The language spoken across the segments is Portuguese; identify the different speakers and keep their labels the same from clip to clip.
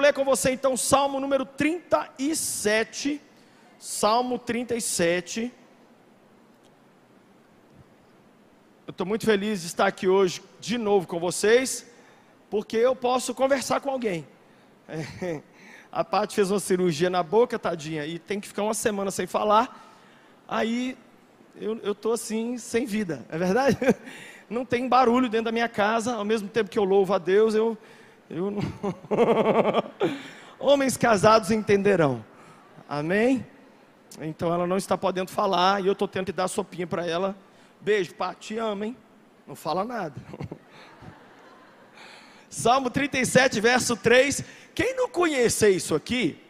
Speaker 1: ler com você então Salmo número 37. Salmo 37. Eu estou muito feliz de estar aqui hoje de novo com vocês, porque eu posso conversar com alguém. A Paty fez uma cirurgia na boca, tadinha, e tem que ficar uma semana sem falar. Aí eu estou assim, sem vida, é verdade? Não tem barulho dentro da minha casa, ao mesmo tempo que eu louvo a Deus, eu. Eu não... Homens casados entenderão, amém? Então ela não está podendo falar e eu estou tendo que dar sopinha para ela. Beijo, pá, te amo, hein? Não fala nada. Salmo 37, verso 3. Quem não conhece isso aqui,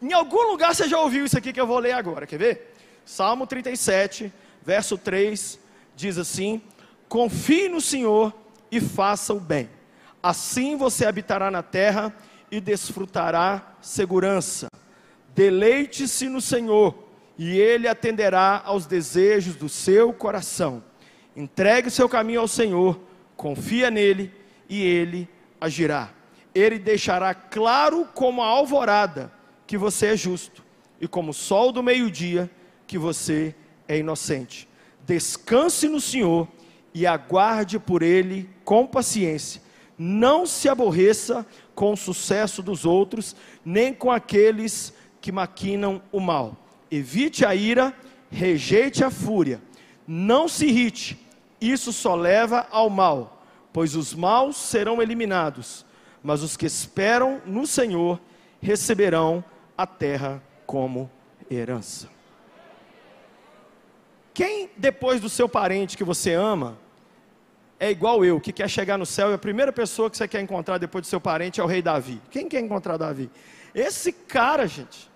Speaker 1: em algum lugar você já ouviu isso aqui que eu vou ler agora, quer ver? Salmo 37, verso 3 diz assim: Confie no Senhor e faça o bem. Assim você habitará na terra e desfrutará segurança. Deleite-se no Senhor e Ele atenderá aos desejos do seu coração. Entregue seu caminho ao Senhor, confia nele e Ele agirá. Ele deixará claro como a alvorada que você é justo e como o sol do meio-dia que você é inocente. Descanse no Senhor e aguarde por Ele com paciência. Não se aborreça com o sucesso dos outros, nem com aqueles que maquinam o mal. Evite a ira, rejeite a fúria. Não se irrite, isso só leva ao mal, pois os maus serão eliminados, mas os que esperam no Senhor receberão a terra como herança. Quem depois do seu parente que você ama é igual eu, que quer chegar no céu e a primeira pessoa que você quer encontrar depois do seu parente é o rei Davi? Quem quer encontrar Davi? Esse cara, gente,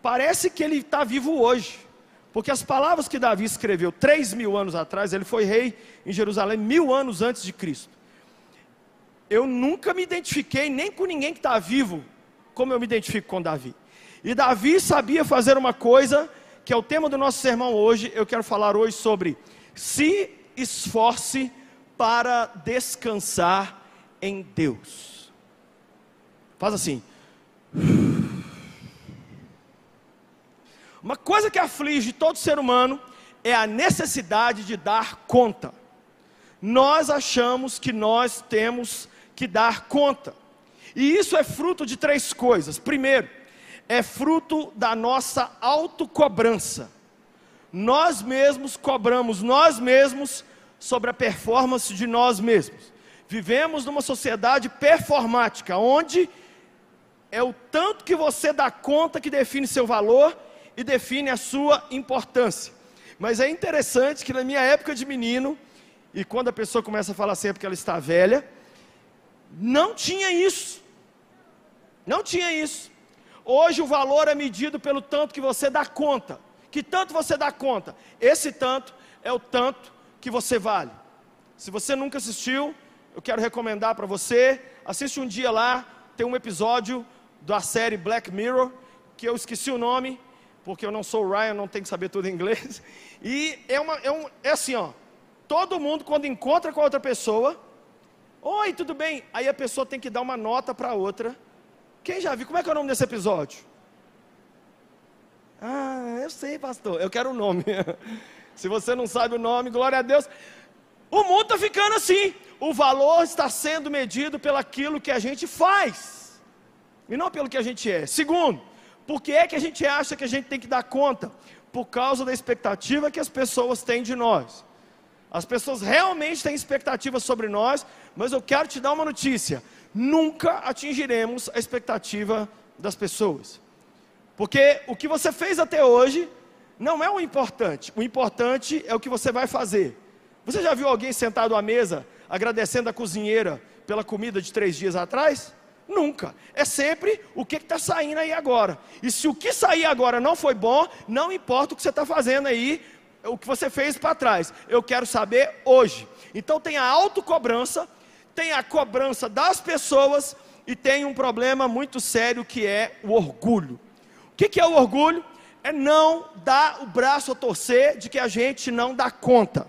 Speaker 1: parece que ele está vivo hoje. Porque as palavras que Davi escreveu três mil anos atrás, ele foi rei em Jerusalém mil anos antes de Cristo. Eu nunca me identifiquei nem com ninguém que está vivo, como eu me identifico com Davi. E Davi sabia fazer uma coisa, que é o tema do nosso sermão hoje. Eu quero falar hoje sobre se esforce para descansar em Deus. Faz assim. Uma coisa que aflige todo ser humano é a necessidade de dar conta. Nós achamos que nós temos que dar conta. E isso é fruto de três coisas. Primeiro, é fruto da nossa autocobrança. Nós mesmos cobramos nós mesmos sobre a performance de nós mesmos. Vivemos numa sociedade performática, onde é o tanto que você dá conta que define seu valor e define a sua importância. Mas é interessante que na minha época de menino, e quando a pessoa começa a falar sempre que ela está velha, não tinha isso. Não tinha isso. Hoje o valor é medido pelo tanto que você dá conta. Que tanto você dá conta? Esse tanto é o tanto que você vale. Se você nunca assistiu, eu quero recomendar para você, assiste um dia lá, tem um episódio da série Black Mirror, que eu esqueci o nome, porque eu não sou o Ryan, não tenho que saber tudo em inglês. E é, uma, é, um, é assim, ó. Todo mundo, quando encontra com a outra pessoa, oi, tudo bem? Aí a pessoa tem que dar uma nota para a outra. Quem já viu? Como é que é o nome desse episódio? Ah, eu sei, pastor. Eu quero o nome. Se você não sabe o nome, glória a Deus. O mundo está ficando assim. O valor está sendo medido pelaquilo que a gente faz, e não pelo que a gente é. Segundo, por que é que a gente acha que a gente tem que dar conta? Por causa da expectativa que as pessoas têm de nós. As pessoas realmente têm expectativas sobre nós, mas eu quero te dar uma notícia: nunca atingiremos a expectativa das pessoas. Porque o que você fez até hoje não é o importante, o importante é o que você vai fazer. Você já viu alguém sentado à mesa agradecendo a cozinheira pela comida de três dias atrás? Nunca. É sempre o que está saindo aí agora. E se o que sair agora não foi bom, não importa o que você está fazendo aí, o que você fez para trás. Eu quero saber hoje. Então tem a autocobrança, tem a cobrança das pessoas e tem um problema muito sério que é o orgulho. O que, que é o orgulho? É não dar o braço a torcer de que a gente não dá conta.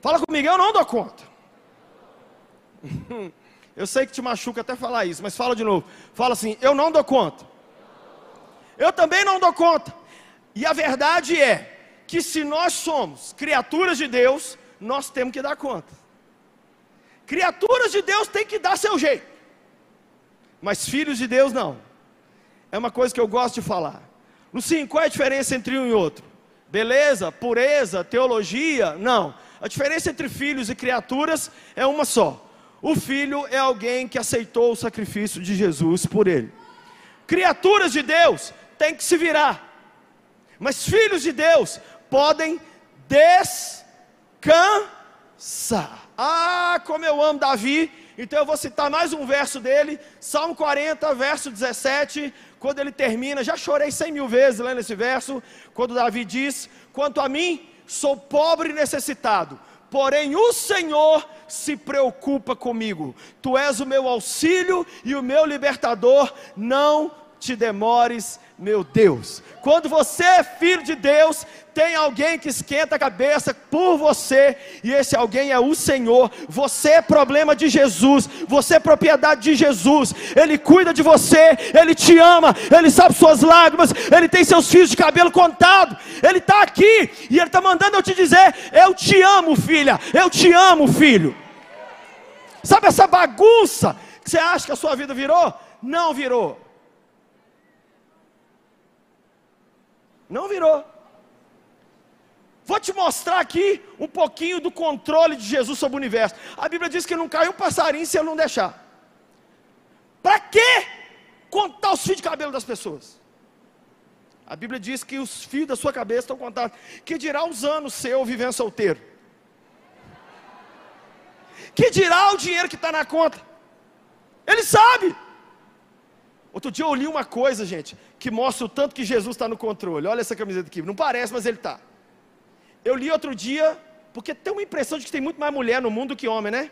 Speaker 1: Fala comigo, eu não dou conta. Eu sei que te machuca até falar isso, mas fala de novo. Fala assim: eu não dou conta. Eu também não dou conta. E a verdade é que se nós somos criaturas de Deus, nós temos que dar conta. Criaturas de Deus têm que dar seu jeito. Mas filhos de Deus não. É uma coisa que eu gosto de falar. Lucinho, qual é a diferença entre um e outro? Beleza, pureza, teologia? Não. A diferença entre filhos e criaturas é uma só. O filho é alguém que aceitou o sacrifício de Jesus por ele. Criaturas de Deus têm que se virar. Mas filhos de Deus podem descansar. Ah, como eu amo Davi. Então eu vou citar mais um verso dele, Salmo 40, verso 17, quando ele termina. Já chorei cem mil vezes lendo esse verso, quando Davi diz: Quanto a mim, sou pobre e necessitado, porém o Senhor se preocupa comigo. Tu és o meu auxílio e o meu libertador, não te demores, meu Deus. Quando você é filho de Deus, tem alguém que esquenta a cabeça por você, e esse alguém é o Senhor. Você é problema de Jesus, você é propriedade de Jesus. Ele cuida de você, ele te ama, ele sabe suas lágrimas, ele tem seus fios de cabelo contado. Ele está aqui e ele está mandando eu te dizer: Eu te amo, filha, eu te amo, filho. Sabe essa bagunça que você acha que a sua vida virou? Não virou. Não virou. Vou te mostrar aqui um pouquinho do controle de Jesus sobre o universo. A Bíblia diz que não caiu um passarinho se ele não deixar. Para que contar os fios de cabelo das pessoas? A Bíblia diz que os fios da sua cabeça estão contados. Que dirá os anos seu vivendo solteiro? Que dirá o dinheiro que está na conta? Ele sabe. Outro dia eu li uma coisa, gente, que mostra o tanto que Jesus está no controle. Olha essa camiseta aqui. Não parece, mas ele está. Eu li outro dia, porque tem uma impressão de que tem muito mais mulher no mundo do que homem, né?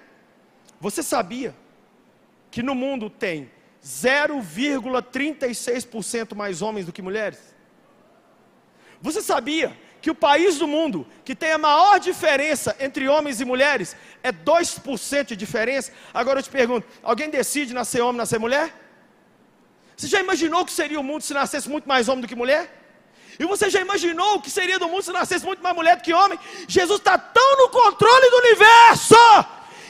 Speaker 1: Você sabia que no mundo tem 0,36% mais homens do que mulheres? Você sabia que o país do mundo que tem a maior diferença entre homens e mulheres é 2% de diferença? Agora eu te pergunto: alguém decide nascer homem, nascer mulher? Você já imaginou o que seria o mundo se nascesse muito mais homem do que mulher? E você já imaginou o que seria do mundo se nascesse muito mais mulher do que homem? Jesus está tão no controle do universo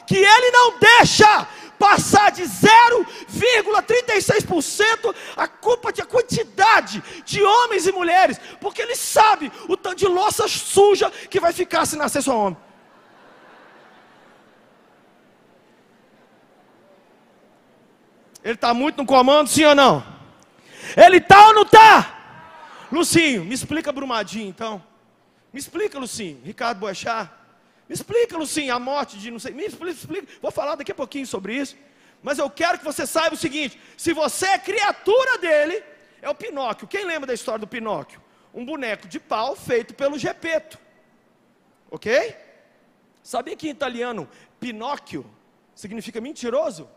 Speaker 1: que ele não deixa passar de 0,36% a culpa de a quantidade de homens e mulheres, porque ele sabe o tanto de louça suja que vai ficar se nascer só homem. Ele está muito no comando, sim ou não? Ele está ou não está? Lucinho, me explica Brumadinho então. Me explica, Lucinho. Ricardo Boechat. Me explica, Lucinho, a morte de não sei. Me explica, explica. Vou falar daqui a pouquinho sobre isso. Mas eu quero que você saiba o seguinte: se você é criatura dele, é o Pinóquio. Quem lembra da história do Pinóquio? Um boneco de pau feito pelo Gepeto. Ok? Sabia que em italiano Pinóquio significa mentiroso?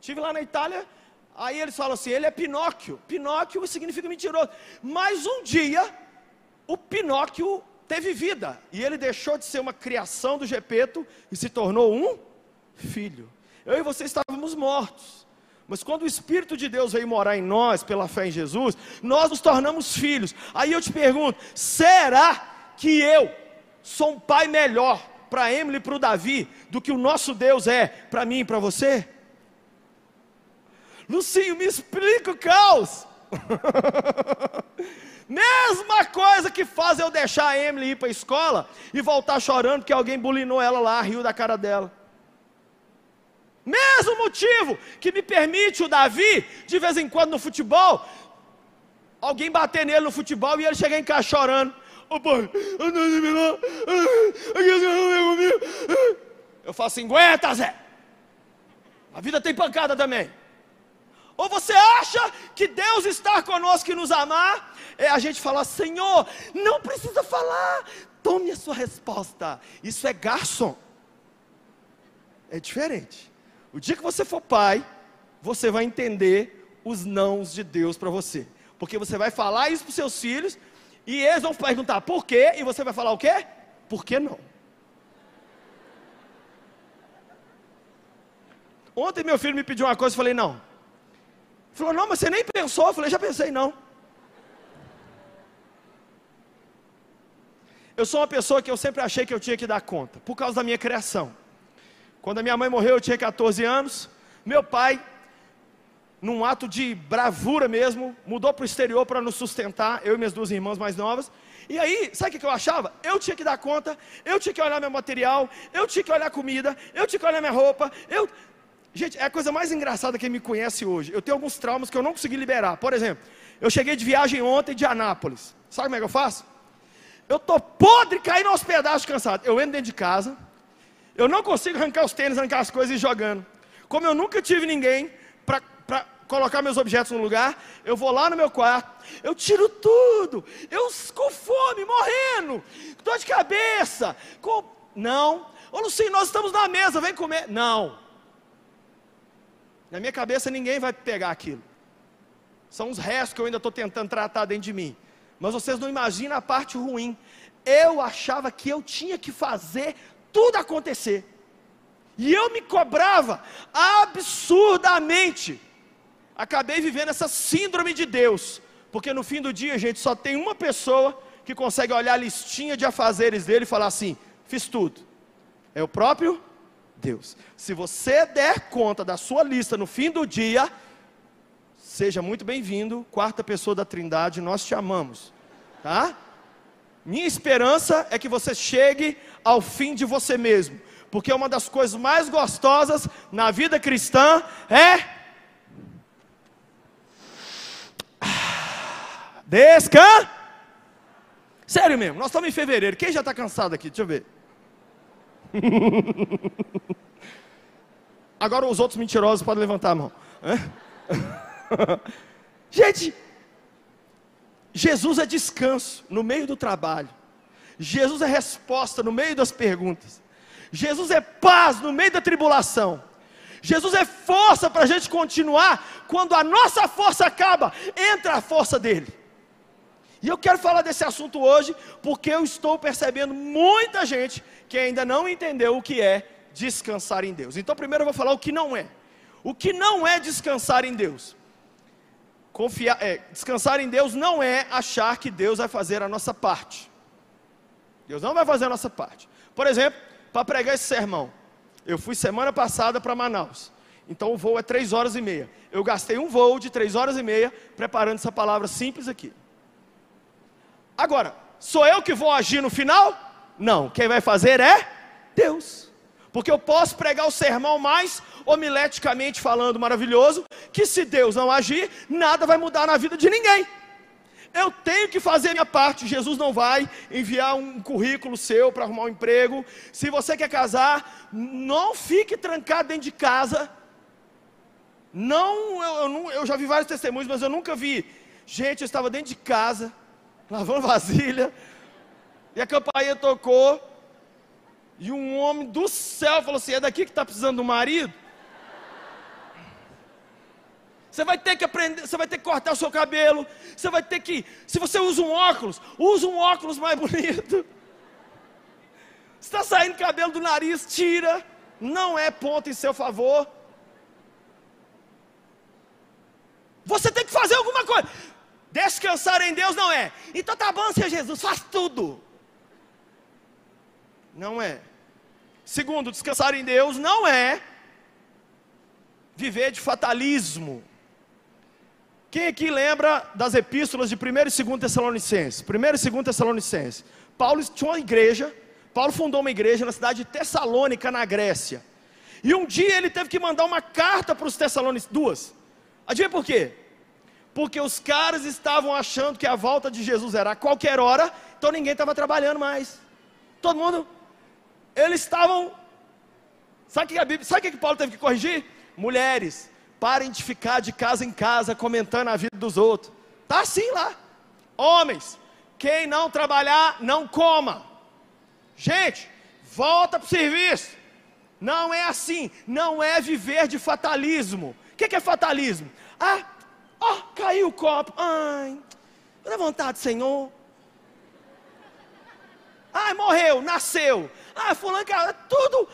Speaker 1: Estive lá na Itália, aí eles falam assim: ele é Pinóquio. Pinóquio significa mentiroso. Mas um dia, o Pinóquio teve vida. E ele deixou de ser uma criação do Gepeto e se tornou um filho. Eu e você estávamos mortos. Mas quando o Espírito de Deus veio morar em nós, pela fé em Jesus, nós nos tornamos filhos. Aí eu te pergunto: será que eu sou um pai melhor para Emily e para o Davi do que o nosso Deus é para mim e para você? Lucinho, me explica o caos. Mesma coisa que faz eu deixar a Emily ir para a escola e voltar chorando porque alguém bulinou ela lá, riu da cara dela. Mesmo motivo que me permite o Davi, de vez em quando no futebol, alguém bater nele no futebol e ele chegar em casa chorando. Ô pai, eu falo assim: aguenta, Zé. A vida tem pancada também. Ou você acha que Deus está conosco e nos amar? É a gente falar, Senhor, não precisa falar, tome a sua resposta. Isso é garçom. É diferente. O dia que você for pai, você vai entender os nãos de Deus para você. Porque você vai falar isso para os seus filhos, e eles vão perguntar por quê, e você vai falar o quê? Por que não? Ontem meu filho me pediu uma coisa, eu falei, não. Falou, não, mas você nem pensou. Eu falei, já pensei, não. Eu sou uma pessoa que eu sempre achei que eu tinha que dar conta, por causa da minha criação. Quando a minha mãe morreu, eu tinha 14 anos. Meu pai, num ato de bravura mesmo, mudou para o exterior para nos sustentar, eu e minhas duas irmãs mais novas. E aí, sabe o que eu achava? Eu tinha que dar conta, eu tinha que olhar meu material, eu tinha que olhar comida, eu tinha que olhar minha roupa. Eu... Gente, é a coisa mais engraçada que me conhece hoje. Eu tenho alguns traumas que eu não consegui liberar. Por exemplo, eu cheguei de viagem ontem de Anápolis. Sabe como é que eu faço? Eu tô podre caindo aos pedaços cansado. Eu entro dentro de casa, eu não consigo arrancar os tênis, arrancar as coisas e ir jogando. Como eu nunca tive ninguém para colocar meus objetos no lugar, eu vou lá no meu quarto, eu tiro tudo, eu com fome, morrendo, dor de cabeça, com... Não, ô Lucinho, nós estamos na mesa, vem comer. Não. Na minha cabeça ninguém vai pegar aquilo. São os restos que eu ainda estou tentando tratar dentro de mim. Mas vocês não imaginam a parte ruim. Eu achava que eu tinha que fazer tudo acontecer. E eu me cobrava absurdamente. Acabei vivendo essa síndrome de Deus. Porque no fim do dia, gente, só tem uma pessoa que consegue olhar a listinha de afazeres dele e falar assim: fiz tudo. É o próprio Deus. Se você der conta da sua lista no fim do dia, Seja muito bem-vindo, quarta pessoa da Trindade, nós te amamos, tá? Minha esperança é que você chegue ao fim de você mesmo, porque uma das coisas mais gostosas na vida cristã é descan. Sério mesmo, nós estamos em fevereiro. Quem já está cansado aqui? Deixa eu ver. Agora os outros mentirosos podem levantar a mão. Gente, Jesus é descanso no meio do trabalho. Jesus é resposta no meio das perguntas. Jesus é paz no meio da tribulação. Jesus é força para a gente continuar. Quando a nossa força acaba, entra a força dele. E eu quero falar desse assunto hoje, porque eu estou percebendo muita gente que ainda não entendeu o que é descansar em Deus. Então, primeiro eu vou falar o que não é. O que não é descansar em Deus? Confiar, é, descansar em Deus não é achar que Deus vai fazer a nossa parte. Deus não vai fazer a nossa parte. Por exemplo, para pregar esse sermão, eu fui semana passada para Manaus. Então o voo é três horas e meia. Eu gastei um voo de três horas e meia preparando essa palavra simples aqui. Agora, sou eu que vou agir no final? Não. Quem vai fazer é Deus. Porque eu posso pregar o sermão mais homileticamente falando maravilhoso, que se Deus não agir, nada vai mudar na vida de ninguém. Eu tenho que fazer a minha parte. Jesus não vai enviar um currículo seu para arrumar um emprego. Se você quer casar, não fique trancado dentro de casa. Não, eu, eu, eu já vi vários testemunhos, mas eu nunca vi. Gente, eu estava dentro de casa, lavando vasilha, e a campainha tocou, e um homem do céu falou assim: É daqui que está precisando do marido? Você vai ter que aprender, você vai ter que cortar o seu cabelo, você vai ter que, se você usa um óculos, usa um óculos mais bonito. Está saindo cabelo do nariz, tira, não é ponto em seu favor. Você tem que fazer alguma coisa. Descansar em Deus não é. Então tá bom, Senhor Jesus, faz tudo. Não é. Segundo, descansar em Deus não é viver de fatalismo. Quem aqui lembra das epístolas de 1 e 2 Tessalonicenses? 1 e 2 Tessalonicenses. Paulo tinha uma igreja, Paulo fundou uma igreja na cidade de Tessalônica, na Grécia. E um dia ele teve que mandar uma carta para os Tessalonicenses, duas. Adivinha por quê? Porque os caras estavam achando que a volta de Jesus era a qualquer hora, então ninguém estava trabalhando mais. Todo mundo, eles estavam. Sabe o que a Bíblia, sabe que Paulo teve que corrigir? Mulheres, Parem de ficar de casa em casa comentando a vida dos outros. Tá assim lá. Homens, quem não trabalhar, não coma. Gente, volta para o serviço. Não é assim. Não é viver de fatalismo. O que, que, é fatalismo? Ah, ó, oh, caiu o copo. Ai, dá vontade, Senhor. Ai, morreu, nasceu. Ah, fulano, cara, tudo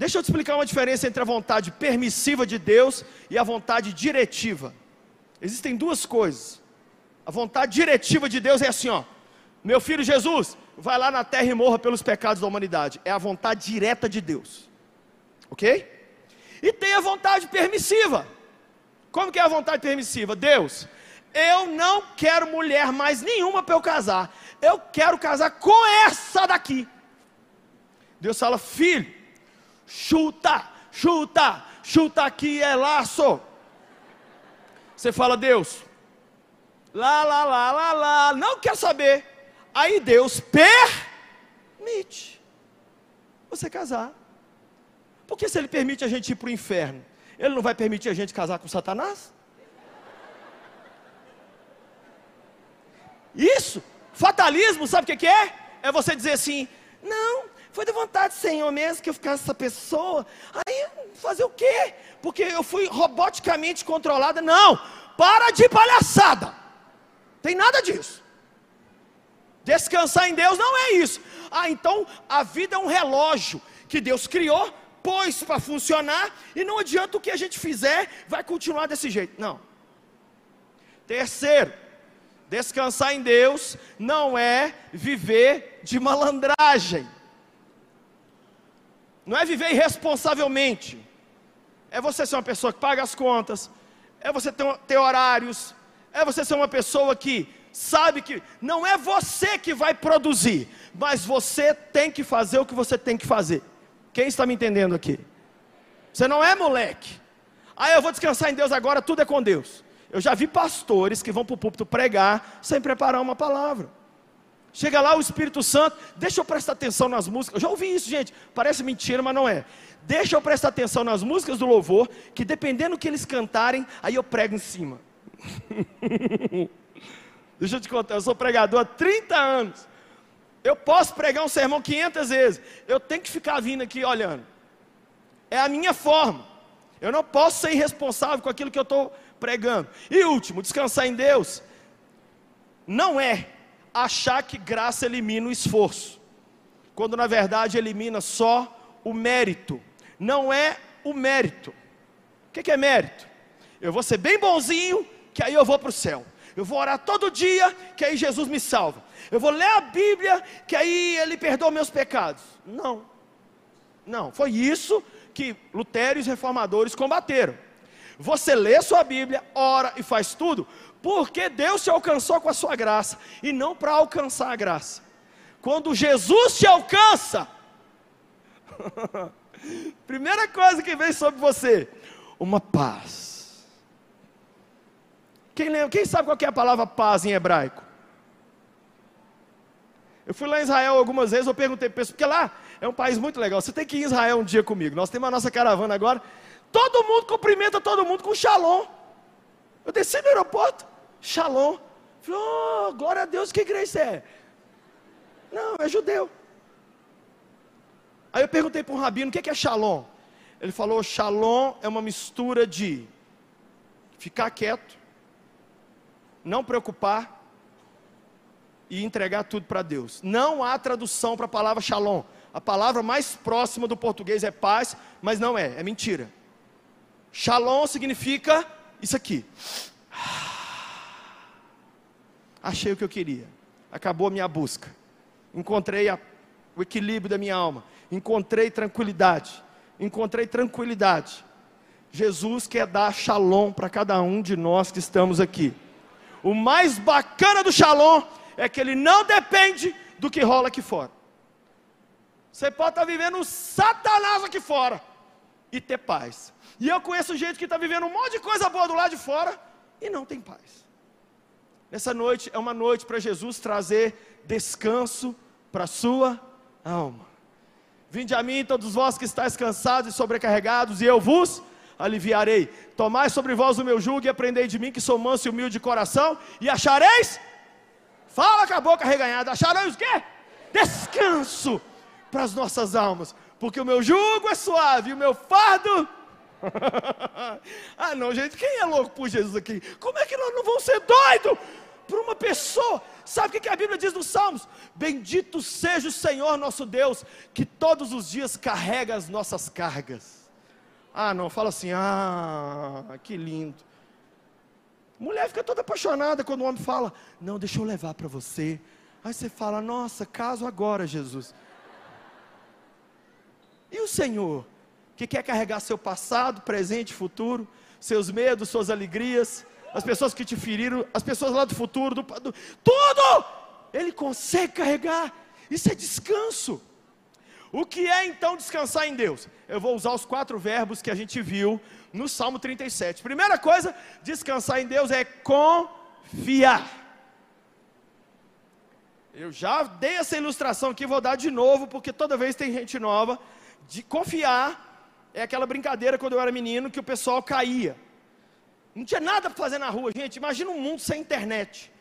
Speaker 1: Deixa eu te explicar uma diferença entre a vontade permissiva de Deus e a vontade diretiva. Existem duas coisas. A vontade diretiva de Deus é assim, ó. Meu filho Jesus, vai lá na terra e morra pelos pecados da humanidade. É a vontade direta de Deus. OK? E tem a vontade permissiva. Como que é a vontade permissiva? Deus, eu não quero mulher mais nenhuma para eu casar. Eu quero casar com essa daqui. Deus fala, filho, chuta, chuta, chuta aqui é laço. Você fala, Deus, lá, lá, lá, lá, lá, não quer saber. Aí Deus permite você casar. Porque se Ele permite a gente ir para o inferno, Ele não vai permitir a gente casar com Satanás? Isso, fatalismo, sabe o que é? É você dizer assim: não, foi de vontade do Senhor mesmo que eu ficasse essa pessoa. Aí, fazer o quê? Porque eu fui roboticamente controlada. Não, para de palhaçada. Tem nada disso. Descansar em Deus não é isso. Ah, então a vida é um relógio que Deus criou, pôs para funcionar, e não adianta o que a gente fizer, vai continuar desse jeito. Não. Terceiro, descansar em Deus não é viver de malandragem não é viver irresponsavelmente, é você ser uma pessoa que paga as contas, é você ter, ter horários, é você ser uma pessoa que sabe que não é você que vai produzir, mas você tem que fazer o que você tem que fazer. Quem está me entendendo aqui? Você não é moleque. Ah, eu vou descansar em Deus agora, tudo é com Deus. Eu já vi pastores que vão para o púlpito pregar sem preparar uma palavra. Chega lá o Espírito Santo, deixa eu prestar atenção nas músicas. Eu já ouvi isso, gente. Parece mentira, mas não é. Deixa eu prestar atenção nas músicas do louvor, que dependendo do que eles cantarem, aí eu prego em cima. deixa eu te contar, eu sou pregador há 30 anos. Eu posso pregar um sermão 500 vezes. Eu tenho que ficar vindo aqui olhando. É a minha forma. Eu não posso ser irresponsável com aquilo que eu estou pregando. E último, descansar em Deus. Não é achar que graça elimina o esforço, quando na verdade elimina só o mérito. Não é o mérito. O que é mérito? Eu vou ser bem bonzinho, que aí eu vou para o céu. Eu vou orar todo dia, que aí Jesus me salva. Eu vou ler a Bíblia, que aí Ele perdoa meus pecados. Não, não, foi isso que Lutero e os reformadores combateram. Você lê sua Bíblia, ora e faz tudo, porque Deus te alcançou com a sua graça e não para alcançar a graça. Quando Jesus te alcança, primeira coisa que vem sobre você, uma paz. Quem, lembra, quem sabe qual é a palavra paz em hebraico? Eu fui lá em Israel algumas vezes, eu perguntei para porque lá é um país muito legal. Você tem que ir em Israel um dia comigo. Nós temos a nossa caravana agora. Todo mundo cumprimenta todo mundo com shalom. Eu desci no aeroporto, Shalom. Falei, oh, glória a Deus, que igreja é? Não, é judeu. Aí eu perguntei para um rabino, o que é Shalom? Ele falou, Shalom é uma mistura de ficar quieto, não preocupar e entregar tudo para Deus. Não há tradução para a palavra Shalom. A palavra mais próxima do português é paz, mas não é, é mentira. Shalom significa isso aqui achei o que eu queria. Acabou a minha busca. Encontrei a, o equilíbrio da minha alma. Encontrei tranquilidade. Encontrei tranquilidade. Jesus quer dar shalom para cada um de nós que estamos aqui. O mais bacana do shalom é que ele não depende do que rola aqui fora. Você pode estar vivendo um satanás aqui fora e ter paz. E eu conheço gente que está vivendo um monte de coisa boa do lado de fora e não tem paz. Nessa noite é uma noite para Jesus trazer descanso para a sua alma. Vinde a mim, todos vós que estáis cansados e sobrecarregados, e eu vos aliviarei. Tomai sobre vós o meu jugo e aprendei de mim, que sou manso e humilde de coração, e achareis, fala com a boca reganhada, achareis o quê? Descanso para as nossas almas, porque o meu jugo é suave e o meu fardo. ah, não, gente, quem é louco por Jesus aqui? Como é que nós não vamos ser doidos? por uma pessoa. Sabe o que a Bíblia diz nos Salmos? Bendito seja o Senhor nosso Deus, que todos os dias carrega as nossas cargas. Ah, não, fala assim, ah, que lindo. Mulher fica toda apaixonada quando o homem fala, não, deixa eu levar para você. Aí você fala, nossa, caso agora, Jesus. E o Senhor, que quer carregar seu passado, presente futuro, seus medos, suas alegrias, as pessoas que te feriram, as pessoas lá do futuro, do, do, tudo, Ele consegue carregar. Isso é descanso. O que é então descansar em Deus? Eu vou usar os quatro verbos que a gente viu no Salmo 37. Primeira coisa, descansar em Deus é confiar. Eu já dei essa ilustração aqui, vou dar de novo, porque toda vez tem gente nova. De confiar é aquela brincadeira quando eu era menino que o pessoal caía. Não tinha nada para fazer na rua, gente. Imagina um mundo sem internet.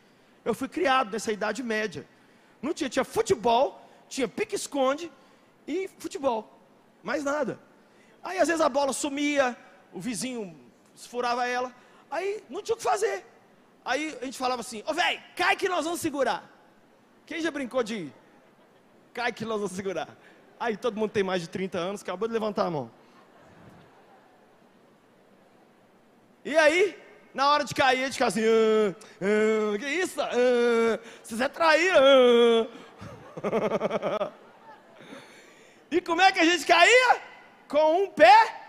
Speaker 1: Eu fui criado nessa idade média. Não tinha, tinha futebol, tinha pique-esconde e futebol. Mais nada. Aí às vezes a bola sumia, o vizinho furava ela. Aí não tinha o que fazer. Aí a gente falava assim: Ô oh, velho, cai que nós vamos segurar. Quem já brincou de cai que nós vamos segurar? Aí todo mundo tem mais de 30 anos, acabou de levantar a mão. E aí, na hora de cair, gente fica assim, ah, ah, que isso? Ah, vocês é. Ah. e como é que a gente caía? Com um pé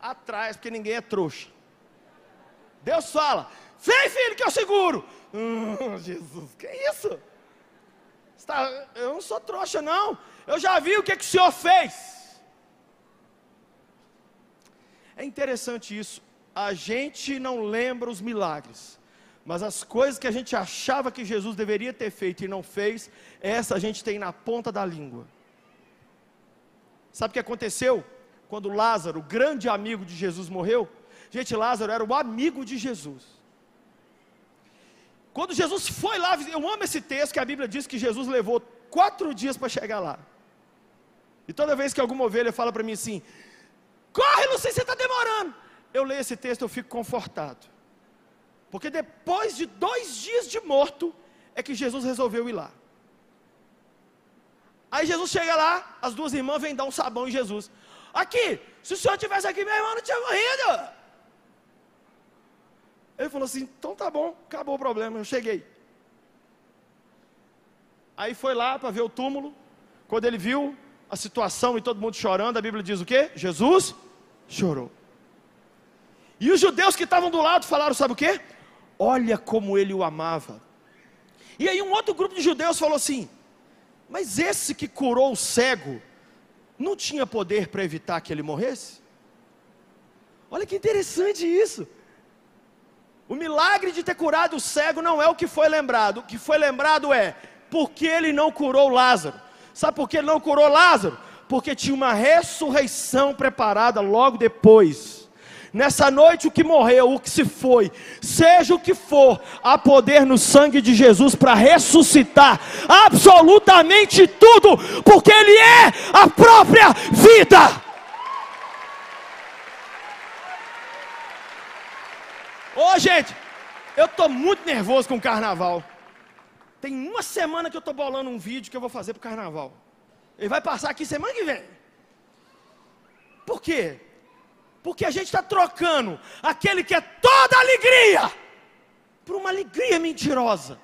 Speaker 1: atrás, porque ninguém é trouxa. Deus fala, vem filho que eu seguro. Jesus, que isso? Tá, eu não sou trouxa não, eu já vi o que, que o Senhor fez. É interessante isso. A gente não lembra os milagres, mas as coisas que a gente achava que Jesus deveria ter feito e não fez, essa a gente tem na ponta da língua. Sabe o que aconteceu? Quando Lázaro, grande amigo de Jesus, morreu? Gente, Lázaro era o amigo de Jesus. Quando Jesus foi lá, eu amo esse texto que a Bíblia diz que Jesus levou quatro dias para chegar lá. E toda vez que alguma ovelha fala para mim assim, Corre, Luciano, você está demorando. Eu leio esse texto, eu fico confortado. Porque depois de dois dias de morto, é que Jesus resolveu ir lá. Aí Jesus chega lá, as duas irmãs vêm dar um sabão em Jesus. Aqui, se o senhor tivesse aqui, meu irmão não tinha morrido. Ele falou assim: então tá bom, acabou o problema, eu cheguei. Aí foi lá para ver o túmulo. Quando ele viu, a situação e todo mundo chorando, a Bíblia diz o quê? Jesus chorou. E os judeus que estavam do lado falaram: sabe o quê? Olha como ele o amava. E aí um outro grupo de judeus falou assim: mas esse que curou o cego, não tinha poder para evitar que ele morresse? Olha que interessante isso. O milagre de ter curado o cego não é o que foi lembrado, o que foi lembrado é porque ele não curou Lázaro. Sabe por que ele não curou Lázaro? Porque tinha uma ressurreição preparada logo depois. Nessa noite, o que morreu, o que se foi, seja o que for, há poder no sangue de Jesus para ressuscitar absolutamente tudo, porque Ele é a própria vida. Ô gente, eu estou muito nervoso com o carnaval. Tem uma semana que eu estou bolando um vídeo que eu vou fazer para o carnaval. Ele vai passar aqui semana que vem. Por quê? Porque a gente está trocando aquele que é toda alegria por uma alegria mentirosa.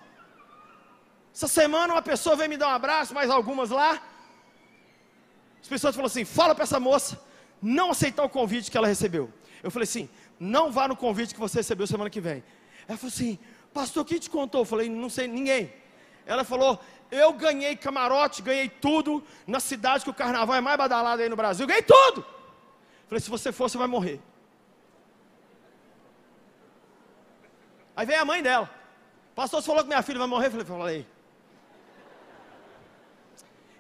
Speaker 1: Essa semana uma pessoa veio me dar um abraço, mais algumas lá. As pessoas falaram assim: fala para essa moça não aceitar o convite que ela recebeu. Eu falei assim: não vá no convite que você recebeu semana que vem. Ela falou assim: pastor, quem te contou? Eu falei: não sei, ninguém. Ela falou: Eu ganhei camarote, ganhei tudo na cidade que o carnaval é mais badalado aí no Brasil, ganhei tudo. Falei: Se você for, você vai morrer. Aí veio a mãe dela. Pastor, você falou que minha filha vai morrer? Eu falei: Falei.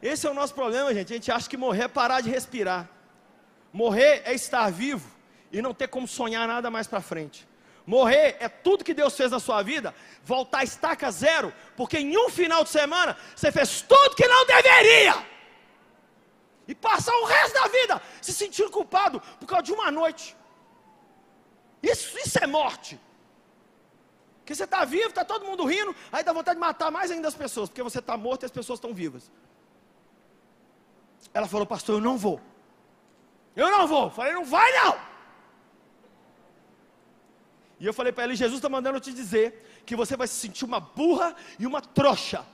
Speaker 1: Esse é o nosso problema, gente. A gente acha que morrer é parar de respirar. Morrer é estar vivo e não ter como sonhar nada mais para frente. Morrer é tudo que Deus fez na sua vida, voltar estaca zero, porque em um final de semana você fez tudo que não deveria. E passar o resto da vida se sentindo culpado por causa de uma noite. Isso, isso é morte. Porque você está vivo, está todo mundo rindo, aí dá vontade de matar mais ainda as pessoas, porque você está morto e as pessoas estão vivas. Ela falou, pastor, eu não vou. Eu não vou. Falei, não vai não. E eu falei para ele, Jesus está mandando te dizer que você vai se sentir uma burra e uma trouxa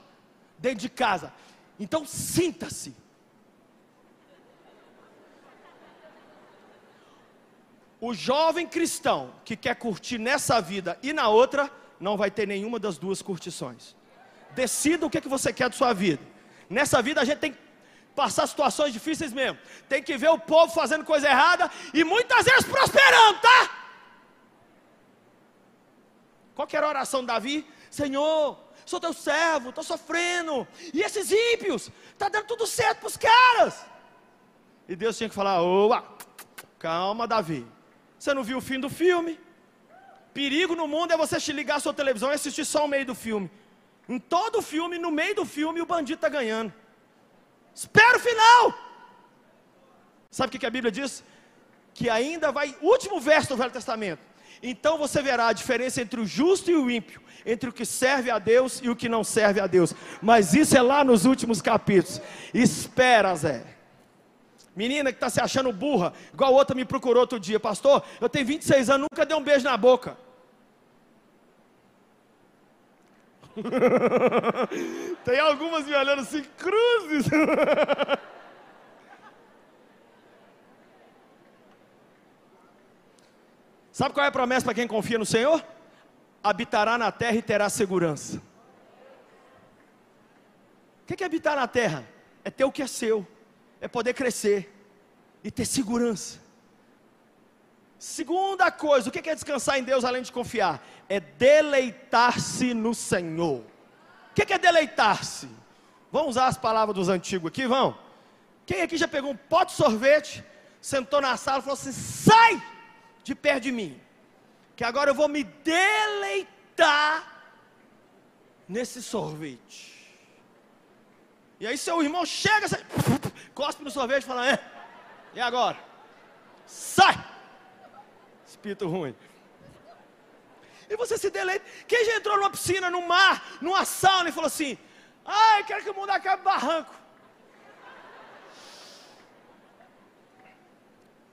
Speaker 1: dentro de casa. Então sinta-se. O jovem cristão que quer curtir nessa vida e na outra, não vai ter nenhuma das duas curtições. Decida o que, é que você quer de sua vida. Nessa vida a gente tem que passar situações difíceis mesmo. Tem que ver o povo fazendo coisa errada e muitas vezes prosperando, tá? Qual era a oração de Davi? Senhor, sou teu servo, estou sofrendo. E esses ímpios, está dando tudo certo para os caras. E Deus tinha que falar: Oa, calma, Davi. Você não viu o fim do filme? Perigo no mundo é você ligar a sua televisão e assistir só o meio do filme. Em todo o filme, no meio do filme, o bandido está ganhando. Espera o final. Sabe o que a Bíblia diz? Que ainda vai, último verso do Velho Testamento. Então você verá a diferença entre o justo e o ímpio, entre o que serve a Deus e o que não serve a Deus. Mas isso é lá nos últimos capítulos. Espera, Zé. Menina que está se achando burra, igual outra me procurou outro dia, pastor. Eu tenho 26 anos, nunca dei um beijo na boca. Tem algumas me olhando assim, cruzes. Sabe qual é a promessa para quem confia no Senhor? Habitará na terra e terá segurança. O que é habitar na terra? É ter o que é seu é poder crescer e ter segurança. Segunda coisa, o que é descansar em Deus além de confiar? É deleitar-se no Senhor. O que é deleitar-se? Vamos usar as palavras dos antigos aqui, vão? Quem aqui já pegou um pote de sorvete, sentou na sala e falou assim: sai de perto de mim, que agora eu vou me deleitar nesse sorvete. E aí seu irmão chega, você, cospe no sorvete e fala, é, e agora? Sai! Espírito ruim. E você se deleita. Quem já entrou numa piscina, no mar, numa sauna e falou assim, ai, quero que o mundo acabe barranco.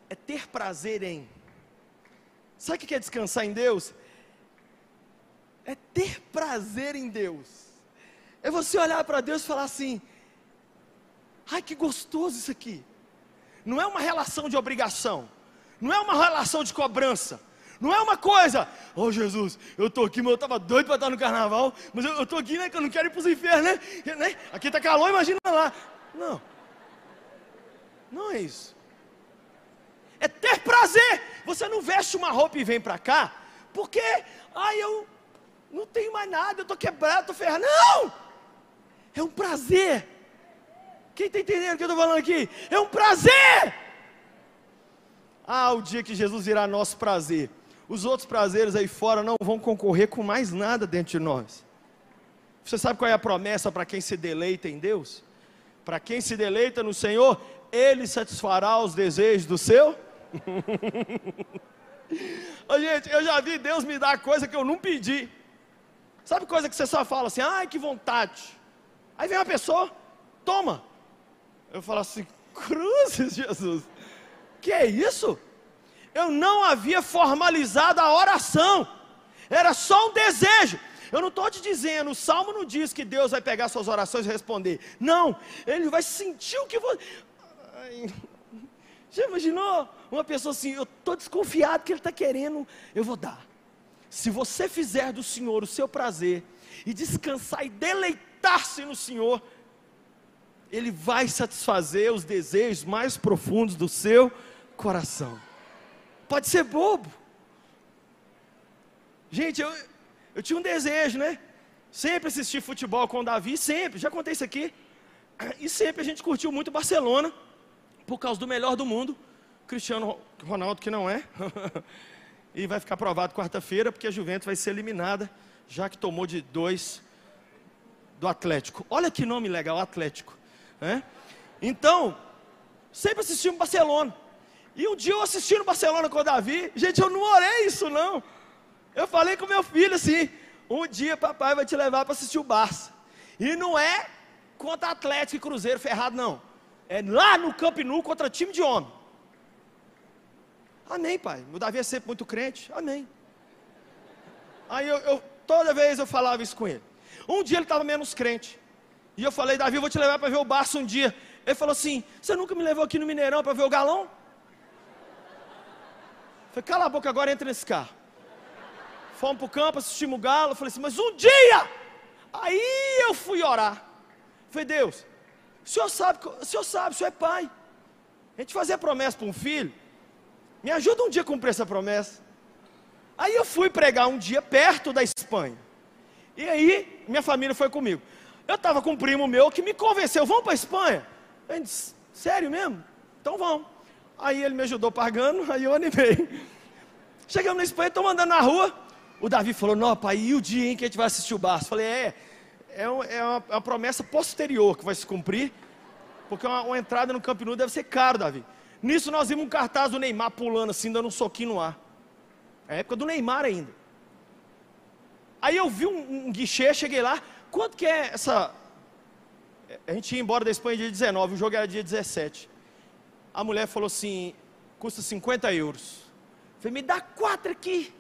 Speaker 1: É ter prazer em. Sabe o que é descansar em Deus? É ter prazer em Deus. É você olhar para Deus e falar assim: Ai, que gostoso isso aqui. Não é uma relação de obrigação, não é uma relação de cobrança, não é uma coisa, oh Jesus, eu estou aqui, mas eu estava doido para estar no carnaval, mas eu estou aqui, né, que eu não quero ir para os infernos, né? né? Aqui está calor, imagina lá. Não, não é isso. É ter prazer. Você não veste uma roupa e vem para cá, porque, ai, eu não tenho mais nada, eu estou quebrado, estou ferrado. Não! É um prazer quem está entendendo o que eu estou falando aqui? É um prazer. Ah, o dia que Jesus virá nosso prazer. Os outros prazeres aí fora não vão concorrer com mais nada dentro de nós. Você sabe qual é a promessa para quem se deleita em Deus? Para quem se deleita no Senhor, Ele satisfará os desejos do seu. Ô, gente, eu já vi Deus me dar coisa que eu não pedi. Sabe coisa que você só fala assim, ai que vontade. Aí vem uma pessoa, toma. Eu falo assim: cruzes, Jesus, que é isso? Eu não havia formalizado a oração, era só um desejo. Eu não estou te dizendo, o salmo não diz que Deus vai pegar suas orações e responder. Não, ele vai sentir o que você. Já imaginou? Uma pessoa assim, eu estou desconfiado que ele está querendo, eu vou dar. Se você fizer do Senhor o seu prazer, e descansar e deleitar-se no Senhor, ele vai satisfazer os desejos mais profundos do seu coração. Pode ser bobo. Gente, eu, eu tinha um desejo, né? Sempre assisti futebol com o Davi, sempre, já contei isso aqui. E sempre a gente curtiu muito Barcelona, por causa do melhor do mundo, Cristiano Ronaldo, que não é. e vai ficar provado quarta-feira, porque a Juventus vai ser eliminada, já que tomou de dois do Atlético. Olha que nome legal, Atlético. Né? Então, sempre assistimos Barcelona. E um dia eu assisti no Barcelona com o Davi, gente, eu não orei isso não. Eu falei com meu filho assim, um dia papai vai te levar para assistir o Barça. E não é contra Atlético e Cruzeiro ferrado, não. É lá no Camp Nou contra time de homem. Amém, pai. O Davi é sempre muito crente. Amém. Aí eu, eu toda vez eu falava isso com ele. Um dia ele estava menos crente. E eu falei, Davi, eu vou te levar para ver o Barça um dia. Ele falou assim: Você nunca me levou aqui no Mineirão para ver o galão? Eu falei, cala a boca agora, entra nesse carro. Fomos para o campo, assistimos o galo. Eu falei assim, mas um dia! Aí eu fui orar. Eu falei, Deus, o senhor sabe, o senhor sabe, o senhor é pai. A gente fazer promessa para um filho, me ajuda um dia a cumprir essa promessa. Aí eu fui pregar um dia perto da Espanha. E aí, minha família foi comigo. Eu estava com um primo meu que me convenceu, vamos para a Espanha? Eu disse, sério mesmo? Então vamos. Aí ele me ajudou pagando, aí eu animei. Chegamos na Espanha, estou andando na rua. O Davi falou: Não, pai, e o dia em que a gente vai assistir o Barça? Falei: É, é, é, uma, é uma, promessa posterior que vai se cumprir, porque uma, uma entrada no Camp Nou deve ser caro, Davi. Nisso nós vimos um cartaz do Neymar pulando assim, dando um soquinho no ar. É a época do Neymar ainda. Aí eu vi um, um guichê, cheguei lá. Quanto que é essa. A gente ia embora da Espanha dia 19, o jogo era dia 17. A mulher falou assim: custa 50 euros. Eu falei, me dá quatro aqui.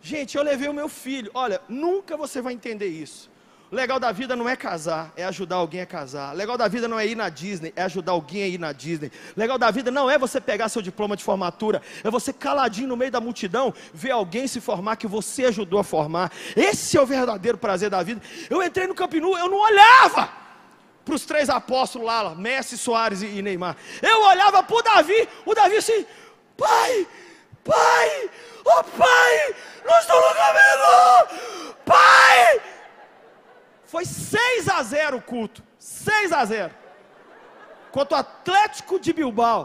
Speaker 1: Gente, eu levei o meu filho. Olha, nunca você vai entender isso. O legal da vida não é casar, é ajudar alguém a casar. O legal da vida não é ir na Disney, é ajudar alguém a ir na Disney. O legal da vida não é você pegar seu diploma de formatura, é você caladinho no meio da multidão, ver alguém se formar que você ajudou a formar. Esse é o verdadeiro prazer da vida. Eu entrei no Campinu, eu não olhava para os três apóstolos lá, Messi, Soares e Neymar. Eu olhava para o Davi, o Davi assim, pai, pai, oh pai, nós estamos no caminho, pai. Foi 6 a 0 o culto, 6 a 0. Contra o Atlético de Bilbao.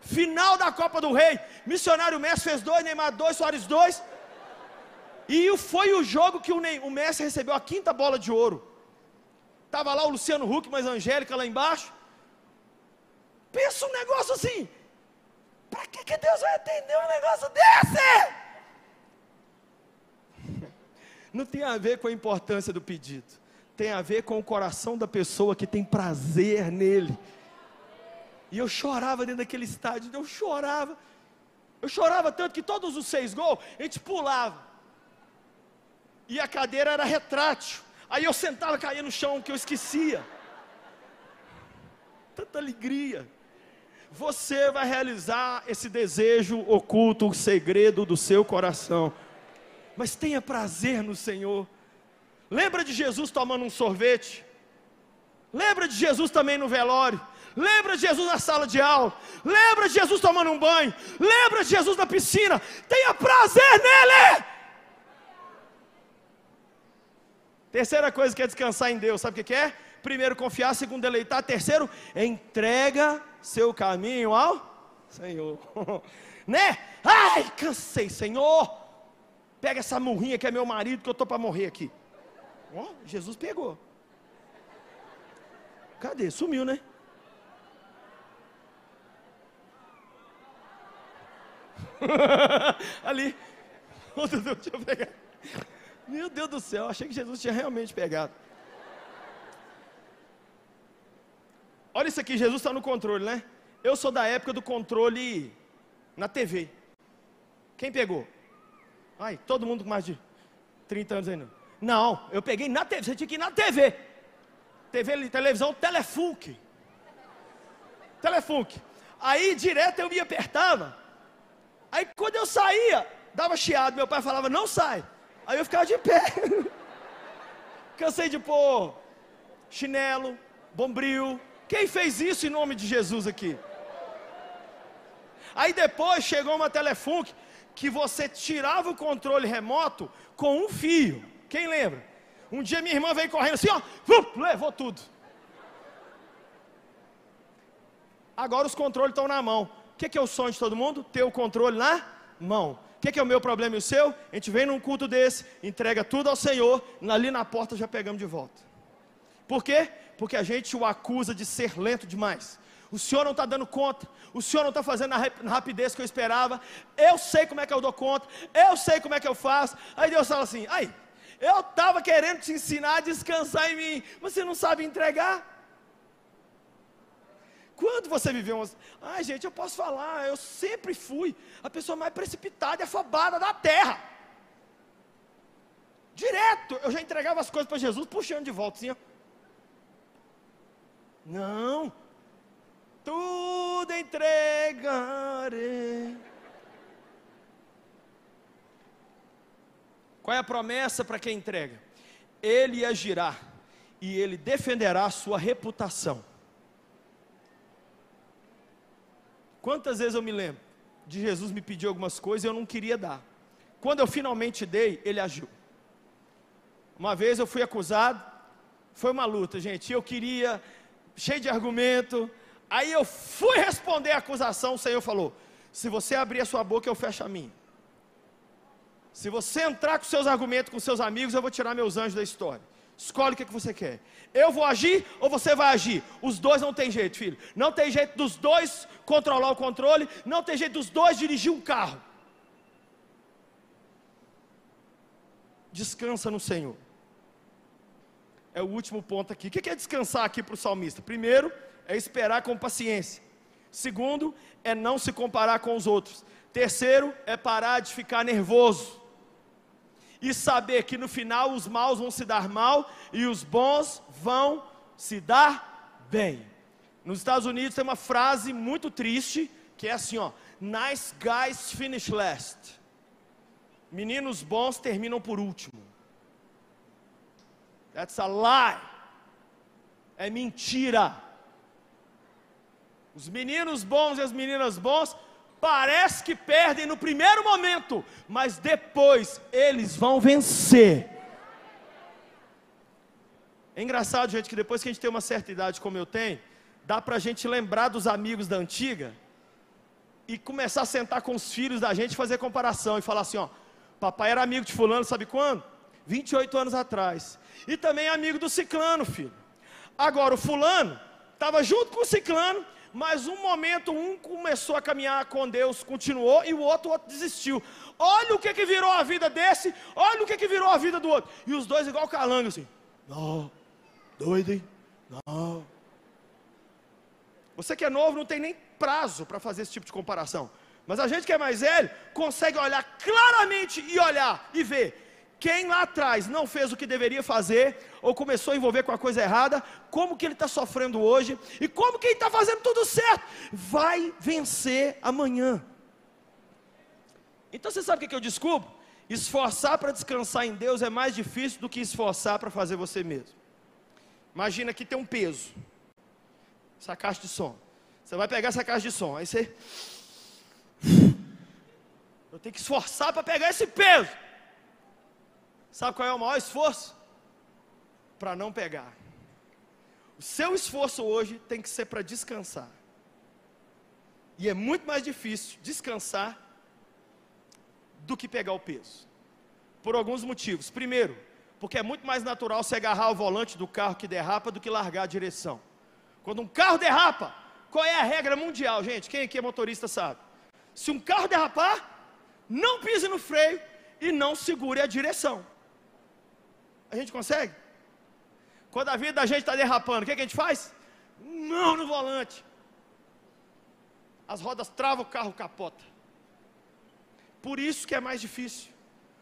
Speaker 1: Final da Copa do Rei. Missionário Messi fez dois, Neymar dois, Soares dois. E foi o jogo que o Messi recebeu a quinta bola de ouro. Estava lá o Luciano Huck, mais Angélica lá embaixo. Pensa um negócio assim. Para que, que Deus vai atender um negócio desse? Não tem a ver com a importância do pedido. Tem a ver com o coração da pessoa que tem prazer nele. E eu chorava dentro daquele estádio, eu chorava. Eu chorava tanto que todos os seis gols, a gente pulava. E a cadeira era retrátil. Aí eu sentava, caía no chão, que eu esquecia. Tanta alegria. Você vai realizar esse desejo oculto, o segredo do seu coração. Mas tenha prazer no Senhor. Lembra de Jesus tomando um sorvete? Lembra de Jesus também no velório? Lembra de Jesus na sala de aula? Lembra de Jesus tomando um banho? Lembra de Jesus na piscina? Tenha prazer nele! Terceira coisa que é descansar em Deus, sabe o que é? Primeiro, confiar. Segundo, deleitar. Terceiro, entrega seu caminho ao Senhor. né? Ai, cansei, Senhor. Pega essa murrinha que é meu marido, que eu estou para morrer aqui. Ó, Jesus pegou. Cadê? Sumiu, né? Ali. Meu Deus do céu, achei que Jesus tinha realmente pegado. Olha isso aqui, Jesus está no controle, né? Eu sou da época do controle na TV. Quem pegou? Ai, todo mundo com mais de 30 anos ainda. Não, eu peguei na TV, você tinha que ir na TV. TV, televisão, Telefunke. Telefunke. Aí direto eu me apertava. Aí quando eu saía, dava chiado, meu pai falava, não sai. Aí eu ficava de pé. Cansei de pôr chinelo, bombril. Quem fez isso em nome de Jesus aqui? Aí depois chegou uma telefone que você tirava o controle remoto com um fio. Quem lembra? Um dia minha irmã veio correndo assim, ó, levou tudo. Agora os controles estão na mão. O que, que é o sonho de todo mundo? Ter o controle na mão. O que, que, é o meu problema e o seu? A gente vem num culto desse, entrega tudo ao Senhor, ali na porta já pegamos de volta. Por quê? Porque a gente o acusa de ser lento demais. O Senhor não está dando conta, o Senhor não está fazendo na rapidez que eu esperava. Eu sei como é que eu dou conta, eu sei como é que eu faço. Aí Deus fala assim: aí, Eu estava querendo te ensinar a descansar em mim, mas você não sabe entregar. Quando você viveu umas. Ai, gente, eu posso falar, eu sempre fui a pessoa mais precipitada e afobada da terra. Direto, eu já entregava as coisas para Jesus, puxando de volta assim, ó. Não, tudo entregarei. Qual é a promessa para quem entrega? Ele agirá e ele defenderá a sua reputação. Quantas vezes eu me lembro de Jesus me pedir algumas coisas e eu não queria dar. Quando eu finalmente dei, ele agiu. Uma vez eu fui acusado, foi uma luta, gente. Eu queria, cheio de argumento. Aí eu fui responder a acusação, o Senhor falou: se você abrir a sua boca, eu fecho a minha. Se você entrar com seus argumentos com seus amigos, eu vou tirar meus anjos da história. Escolhe o que, que você quer. Eu vou agir ou você vai agir? Os dois não tem jeito, filho. Não tem jeito dos dois controlar o controle. Não tem jeito dos dois dirigir um carro. Descansa no Senhor. É o último ponto aqui. O que é descansar aqui para o salmista? Primeiro, é esperar com paciência. Segundo, é não se comparar com os outros. Terceiro, é parar de ficar nervoso e saber que no final os maus vão se dar mal e os bons vão se dar bem. Nos Estados Unidos tem uma frase muito triste que é assim, ó: Nice guys finish last. Meninos bons terminam por último. That's a lie. É mentira. Os meninos bons e as meninas bons Parece que perdem no primeiro momento, mas depois eles vão vencer. É engraçado, gente, que depois que a gente tem uma certa idade como eu tenho, dá para a gente lembrar dos amigos da antiga e começar a sentar com os filhos da gente fazer comparação e falar assim: ó, papai era amigo de Fulano, sabe quando? 28 anos atrás. E também amigo do Ciclano, filho. Agora, o Fulano estava junto com o Ciclano mas um momento um começou a caminhar com Deus, continuou, e o outro, o outro desistiu. Olha o que, que virou a vida desse, olha o que, que virou a vida do outro. E os dois igual calango assim. Não, doido, hein? Não. Você que é novo não tem nem prazo para fazer esse tipo de comparação. Mas a gente que é mais velho consegue olhar claramente e olhar e ver quem lá atrás não fez o que deveria fazer, ou começou a envolver com a coisa errada, como que ele está sofrendo hoje, e como que ele está fazendo tudo certo, vai vencer amanhã. Então você sabe o que eu descubro? Esforçar para descansar em Deus é mais difícil do que esforçar para fazer você mesmo. Imagina que tem um peso, essa caixa de som. Você vai pegar essa caixa de som, aí você. Eu tenho que esforçar para pegar esse peso. Sabe qual é o maior esforço? Para não pegar. O seu esforço hoje tem que ser para descansar. E é muito mais difícil descansar do que pegar o peso. Por alguns motivos. Primeiro, porque é muito mais natural se agarrar ao volante do carro que derrapa do que largar a direção. Quando um carro derrapa, qual é a regra mundial, gente? Quem aqui é motorista sabe? Se um carro derrapar, não pise no freio e não segure a direção. A gente consegue? Quando a vida da gente está derrapando, o que, que, a gente faz? Não no volante. As rodas travam o carro, capota. Por isso que é mais difícil.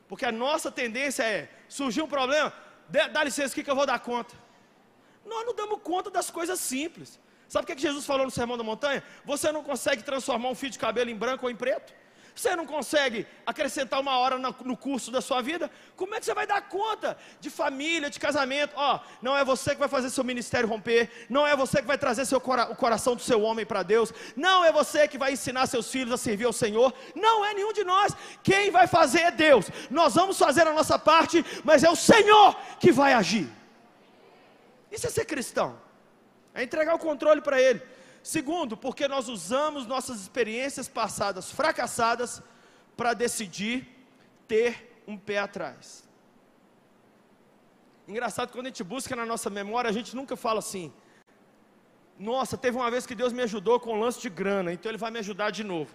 Speaker 1: Porque a nossa tendência é, surgiu um problema, dá licença aqui que eu vou dar conta. Nós não damos conta das coisas simples. Sabe o que, que Jesus falou no Sermão da Montanha? Você não consegue transformar um fio de cabelo em branco ou em preto? Você não consegue acrescentar uma hora no curso da sua vida? Como é que você vai dar conta de família, de casamento? Ó, oh, não é você que vai fazer seu ministério romper, não é você que vai trazer seu cora o coração do seu homem para Deus, não é você que vai ensinar seus filhos a servir ao Senhor, não é nenhum de nós. Quem vai fazer é Deus. Nós vamos fazer a nossa parte, mas é o Senhor que vai agir. Isso é ser cristão. É entregar o controle para Ele. Segundo, porque nós usamos nossas experiências passadas fracassadas para decidir ter um pé atrás. Engraçado, quando a gente busca na nossa memória, a gente nunca fala assim: Nossa, teve uma vez que Deus me ajudou com um lance de grana, então Ele vai me ajudar de novo.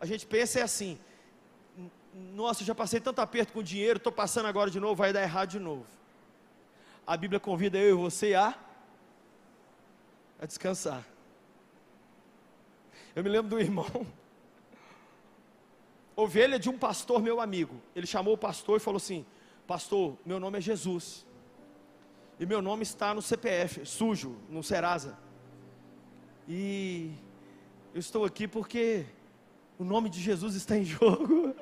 Speaker 1: A gente pensa é assim: nossa, já passei tanto aperto com dinheiro, estou passando agora de novo, vai dar errado de novo. A Bíblia convida eu e você a, a descansar. Eu me lembro do irmão, ovelha de um pastor meu amigo. Ele chamou o pastor e falou assim: Pastor, meu nome é Jesus. E meu nome está no CPF, sujo, no Serasa. E eu estou aqui porque o nome de Jesus está em jogo.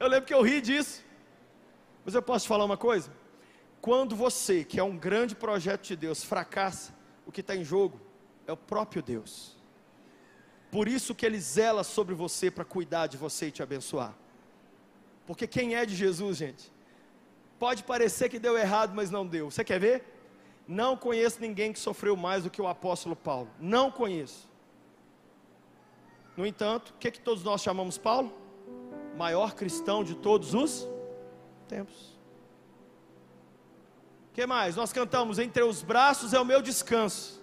Speaker 1: Eu lembro que eu ri disso. Mas eu posso te falar uma coisa? Quando você, que é um grande projeto de Deus, fracassa, o que está em jogo é o próprio Deus. Por isso que Ele zela sobre você para cuidar de você e te abençoar. Porque quem é de Jesus, gente? Pode parecer que deu errado, mas não deu. Você quer ver? Não conheço ninguém que sofreu mais do que o apóstolo Paulo. Não conheço. No entanto, o que, que todos nós chamamos Paulo? Maior cristão de todos os tempos. O que mais? Nós cantamos: Entre os braços é o meu descanso,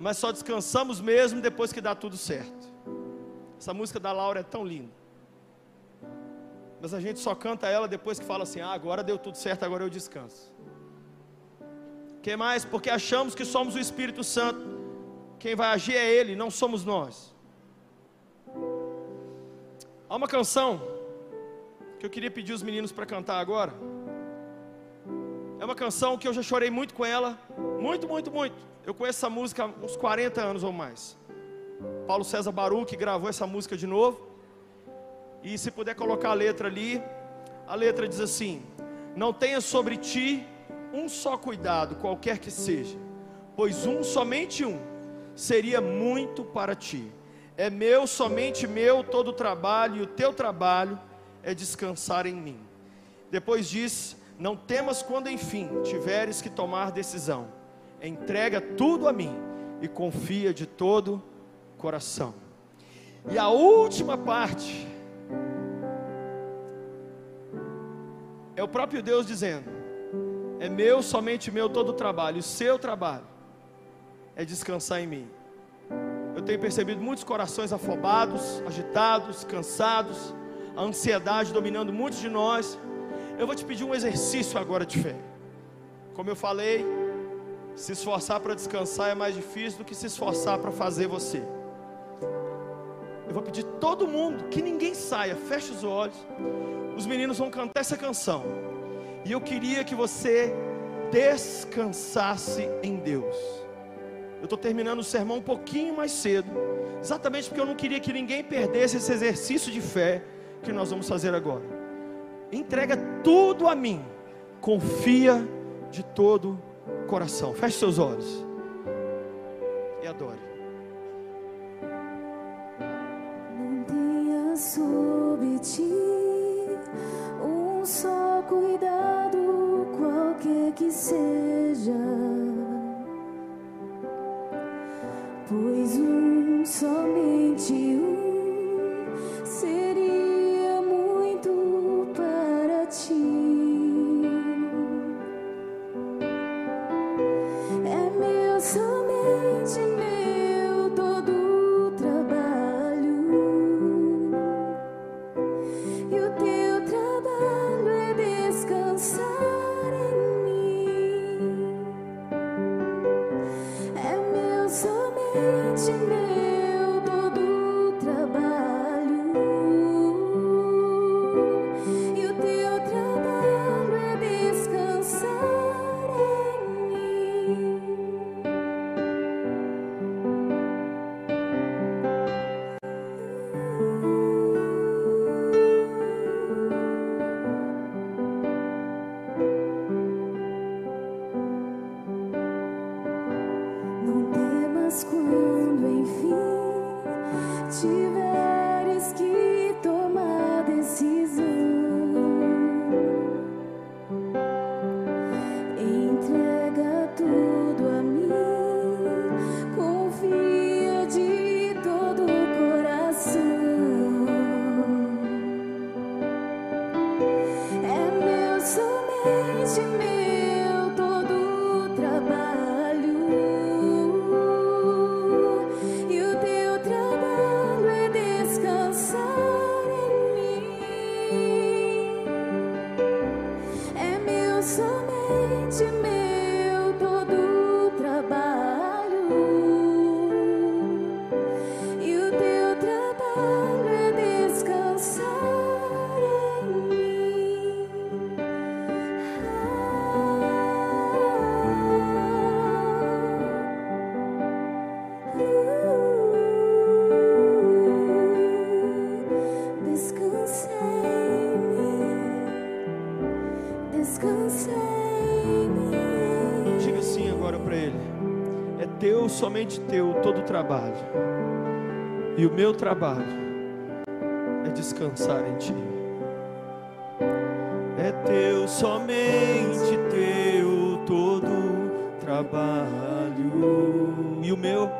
Speaker 1: mas só descansamos mesmo depois que dá tudo certo. Essa música da Laura é tão linda. Mas a gente só canta ela depois que fala assim: Ah, agora deu tudo certo, agora eu descanso. Que mais? Porque achamos que somos o Espírito Santo. Quem vai agir é Ele, não somos nós. Há uma canção que eu queria pedir os meninos para cantar agora. É uma canção que eu já chorei muito com ela, muito, muito, muito. Eu conheço essa música há uns 40 anos ou mais. Paulo César Baruch gravou essa música de novo. E se puder colocar a letra ali, a letra diz assim: Não tenha sobre ti um só cuidado, qualquer que seja, pois um, somente um, seria muito para ti. É meu, somente meu, todo o trabalho, e o teu trabalho é descansar em mim. Depois diz: Não temas quando enfim tiveres que tomar decisão, entrega tudo a mim e confia de todo coração. E a última parte é o próprio Deus dizendo: É meu, somente meu todo o trabalho, o seu trabalho é descansar em mim. Eu tenho percebido muitos corações afobados, agitados, cansados, a ansiedade dominando muitos de nós. Eu vou te pedir um exercício agora de fé. Como eu falei, se esforçar para descansar é mais difícil do que se esforçar para fazer você. Eu vou pedir todo mundo que ninguém saia, feche os olhos. Os meninos vão cantar essa canção. E eu queria que você descansasse em Deus. Eu estou terminando o sermão um pouquinho mais cedo, exatamente porque eu não queria que ninguém perdesse esse exercício de fé que nós vamos fazer agora. Entrega tudo a mim, confia de todo o coração. Feche seus olhos e adore.
Speaker 2: Não tenha sobre ti um só cuidado, qualquer que seja. Pois um, somente um, seria somente
Speaker 1: teu todo o trabalho, e o meu trabalho é descansar em ti. É teu, somente teu todo trabalho, e o meu,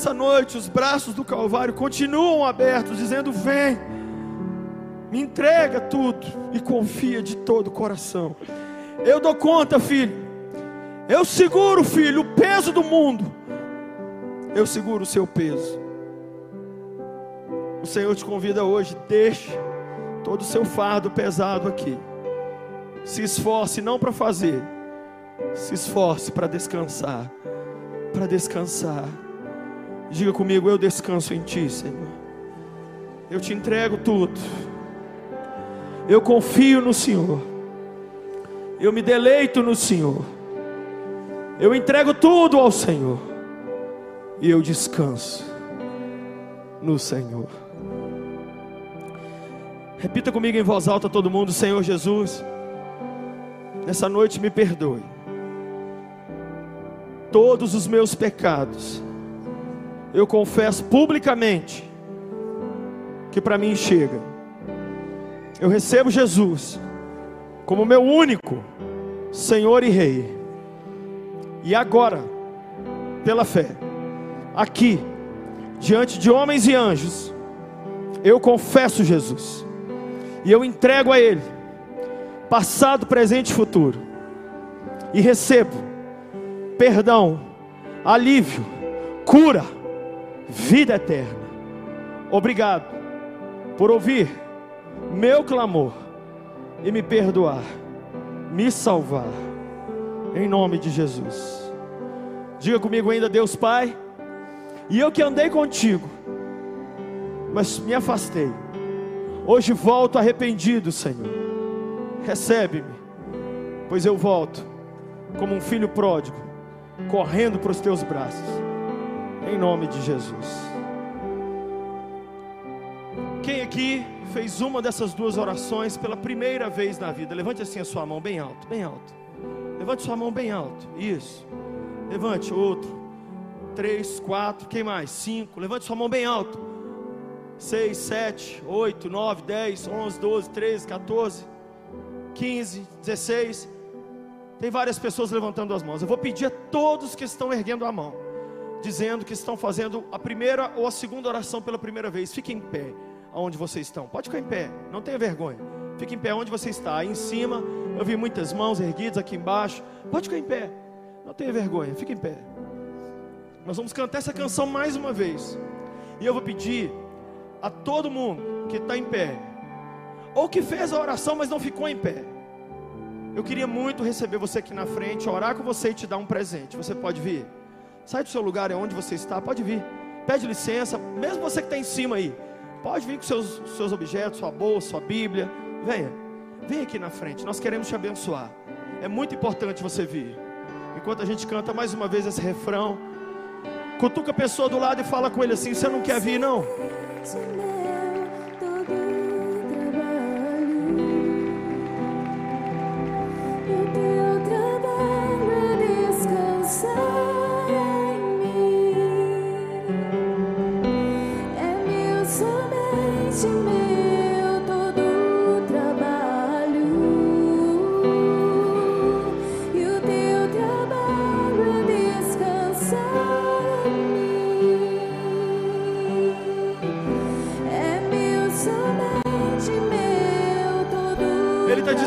Speaker 1: nessa noite os braços do Calvário continuam abertos, dizendo: Vem, me entrega tudo e confia de todo o coração. Eu dou conta, filho. Eu seguro, filho, o peso do mundo. Eu seguro o seu peso. O Senhor te convida hoje, deixe todo o seu fardo pesado aqui. Se esforce não para fazer, se esforce para descansar. Para descansar. Diga comigo, eu descanso em Ti, Senhor. Eu te entrego tudo. Eu confio no Senhor. Eu me deleito no Senhor. Eu entrego tudo ao Senhor. E eu descanso no Senhor. Repita comigo em voz alta todo mundo, Senhor Jesus. Nessa noite me perdoe. Todos os meus pecados. Eu confesso publicamente que para mim chega. Eu recebo Jesus como meu único Senhor e Rei. E agora, pela fé, aqui, diante de homens e anjos, eu confesso Jesus. E eu entrego a Ele, passado, presente e futuro. E recebo perdão, alívio, cura, vida eterna. Obrigado por ouvir meu clamor e me perdoar, me salvar, em nome de Jesus. Diga comigo ainda, Deus Pai, e eu que andei contigo, mas me afastei, hoje volto arrependido, Senhor. Recebe-me, pois eu volto como um filho pródigo, correndo para os teus braços, em nome de Jesus. Quem aqui fez uma dessas duas orações pela primeira vez na vida? Levante assim a sua mão bem alto, bem alto. Levante sua mão bem alto. Isso. Levante outro. Três, quatro. Quem mais? Cinco. Levante sua mão bem alto. Seis, sete, oito, nove, dez, onze, doze, treze, 14, 15, 16. Tem várias pessoas levantando as mãos. Eu vou pedir a todos que estão erguendo a mão, dizendo que estão fazendo a primeira ou a segunda oração pela primeira vez. Fiquem em pé aonde vocês estão. Pode ficar em pé, não tenha vergonha. Fique em pé onde você está. Aí em cima, eu vi muitas mãos erguidas aqui embaixo. Pode ficar em pé. Não tenha vergonha, fique em pé. Nós vamos cantar essa canção mais uma vez. E eu vou pedir a todo mundo que está em pé, ou que fez a oração, mas não ficou em pé. Eu queria muito receber você aqui na frente, orar com você e te dar um presente. Você pode vir? Sai do seu lugar, é onde você está, pode vir. Pede licença, mesmo você que está em cima aí. Pode vir com seus, seus objetos, sua bolsa, sua Bíblia. Venha, venha aqui na frente. Nós queremos te abençoar. É muito importante você vir. Enquanto a gente canta mais uma vez esse refrão, cutuca a pessoa do lado e fala com ele assim: Você não quer vir, não?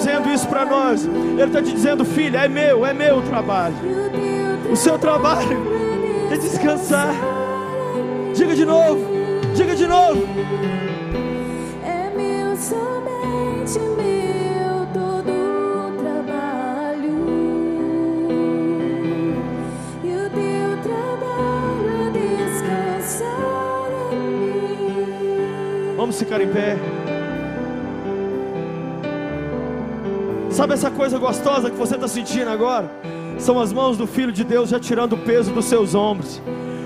Speaker 1: Dizendo isso para nós. Ele está te dizendo, filha, é meu, é meu o trabalho. O seu trabalho é descansar. Diga de novo, diga de novo.
Speaker 2: É meu, somente meu todo o trabalho. E o teu trabalho é descansar em mim.
Speaker 1: Vamos ficar em pé. Sabe essa coisa gostosa que você está sentindo agora? São as mãos do Filho de Deus já tirando o peso dos seus ombros.